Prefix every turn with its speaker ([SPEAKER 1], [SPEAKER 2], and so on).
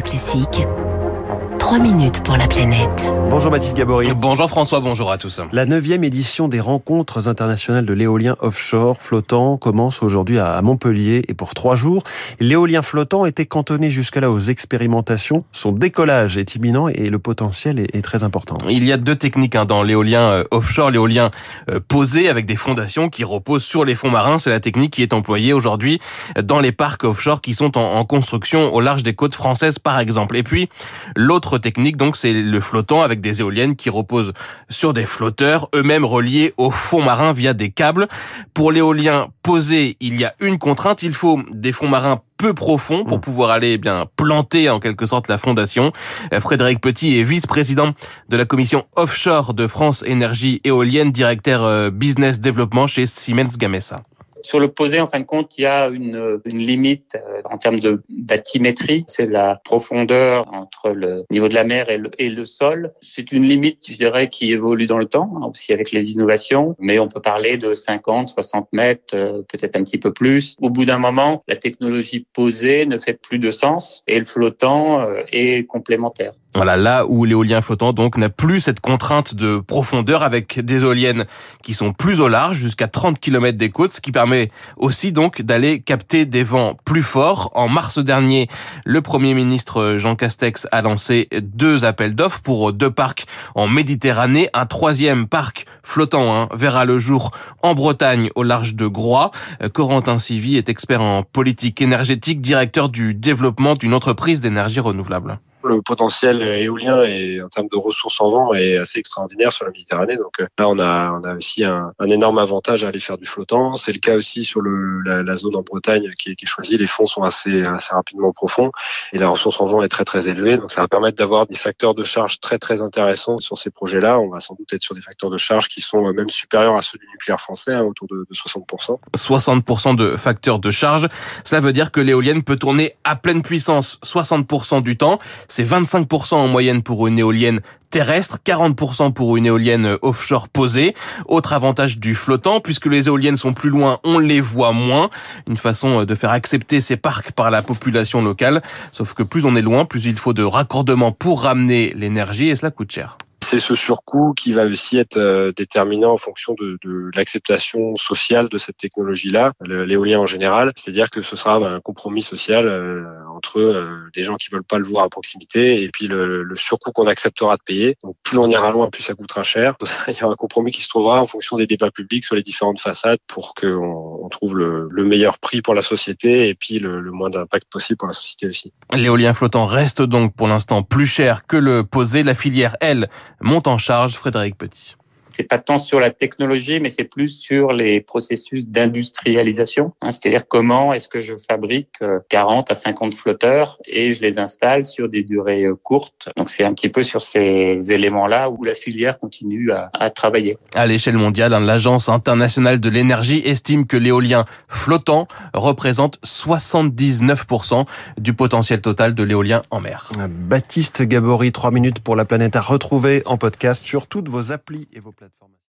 [SPEAKER 1] Classique. 3 minutes pour la planète.
[SPEAKER 2] Bonjour Baptiste Gabory.
[SPEAKER 3] Bonjour François, bonjour à tous.
[SPEAKER 2] La neuvième édition des rencontres internationales de l'éolien offshore flottant commence aujourd'hui à Montpellier et pour trois jours. L'éolien flottant était cantonné jusqu'à là aux expérimentations. Son décollage est imminent et le potentiel est, très important.
[SPEAKER 3] Il y a deux techniques hein, dans l'éolien euh, offshore, l'éolien euh, posé avec des fondations qui reposent sur les fonds marins. C'est la technique qui est employée aujourd'hui dans les parcs offshore qui sont en, en construction au large des côtes françaises par exemple. Et puis l'autre technique, donc, c'est le flottant avec des éoliennes qui reposent sur des flotteurs, eux-mêmes reliés au fond marin via des câbles. Pour l'éolien posé, il y a une contrainte, il faut des fonds marins peu profonds pour mmh. pouvoir aller eh bien planter en quelque sorte la fondation. Euh, Frédéric Petit est vice-président de la commission offshore de France Énergie Éolienne, directeur euh, business développement chez Siemens Gamesa.
[SPEAKER 4] Sur le posé, en fin de compte, il y a une, une limite euh, en termes de bathymétrie. C'est la profondeur entre le niveau de la mer et le, et le sol. C'est une limite, je dirais, qui évolue dans le temps, hein, aussi avec les innovations. Mais on peut parler de 50, 60 mètres, euh, peut-être un petit peu plus. Au bout d'un moment, la technologie posée ne fait plus de sens et le flottant euh, est complémentaire.
[SPEAKER 3] Voilà, là où l'éolien flottant donc n'a plus cette contrainte de profondeur avec des éoliennes qui sont plus au large, jusqu'à 30 km des côtes, ce qui permet aussi donc d'aller capter des vents plus forts. En mars dernier, le Premier ministre Jean Castex a lancé deux appels d'offres pour deux parcs en Méditerranée. Un troisième parc flottant hein, verra le jour en Bretagne au large de Groix. Corentin Sivy est expert en politique énergétique, directeur du développement d'une entreprise d'énergie renouvelable
[SPEAKER 5] le potentiel éolien et en termes de ressources en vent est assez extraordinaire sur la Méditerranée. Donc euh, là, on a, on a aussi un, énorme avantage à aller faire du flottant. C'est le cas aussi sur le, la, zone en Bretagne qui qui est, choisie. Les fonds sont assez, assez rapidement profonds et la ressource en vent est très très élevée. Donc ça va permettre d'avoir des facteurs de charge très très intéressants sur ces projets-là. On va sans doute être sur des facteurs de charge qui sont euh, même supérieurs à ceux du nucléaire français, hein, autour de, de 60%.
[SPEAKER 3] 60% de facteurs de charge. Cela veut dire que l'éolienne peut tourner à pleine puissance 60% du temps. C'est 25% en moyenne pour une éolienne terrestre, 40% pour une éolienne offshore posée. Autre avantage du flottant, puisque les éoliennes sont plus loin, on les voit moins. Une façon de faire accepter ces parcs par la population locale. Sauf que plus on est loin, plus il faut de raccordements pour ramener l'énergie et cela coûte cher
[SPEAKER 5] c'est ce surcoût qui va aussi être euh, déterminant en fonction de, de l'acceptation sociale de cette technologie-là, l'éolien en général. C'est-à-dire que ce sera un compromis social euh, entre euh, les gens qui veulent pas le voir à proximité et puis le, surcoût qu'on acceptera de payer. Donc plus on ira loin, plus ça coûtera cher. Il y aura un compromis qui se trouvera en fonction des débats publics sur les différentes façades pour qu'on on trouve le, le, meilleur prix pour la société et puis le, le moins d'impact possible pour la société aussi.
[SPEAKER 3] L'éolien flottant reste donc pour l'instant plus cher que le posé. La filière, elle, monte en charge Frédéric Petit
[SPEAKER 4] c'est pas tant sur la technologie, mais c'est plus sur les processus d'industrialisation. Hein, C'est-à-dire comment est-ce que je fabrique 40 euh, à 50 flotteurs et je les installe sur des durées euh, courtes. Donc c'est un petit peu sur ces éléments-là où la filière continue à, à travailler.
[SPEAKER 3] À l'échelle mondiale, hein, l'Agence internationale de l'énergie estime que l'éolien flottant représente 79% du potentiel total de l'éolien en mer.
[SPEAKER 2] Baptiste Gabory, 3 minutes pour la planète à retrouver en podcast sur toutes vos applis et vos plateformes plateforme.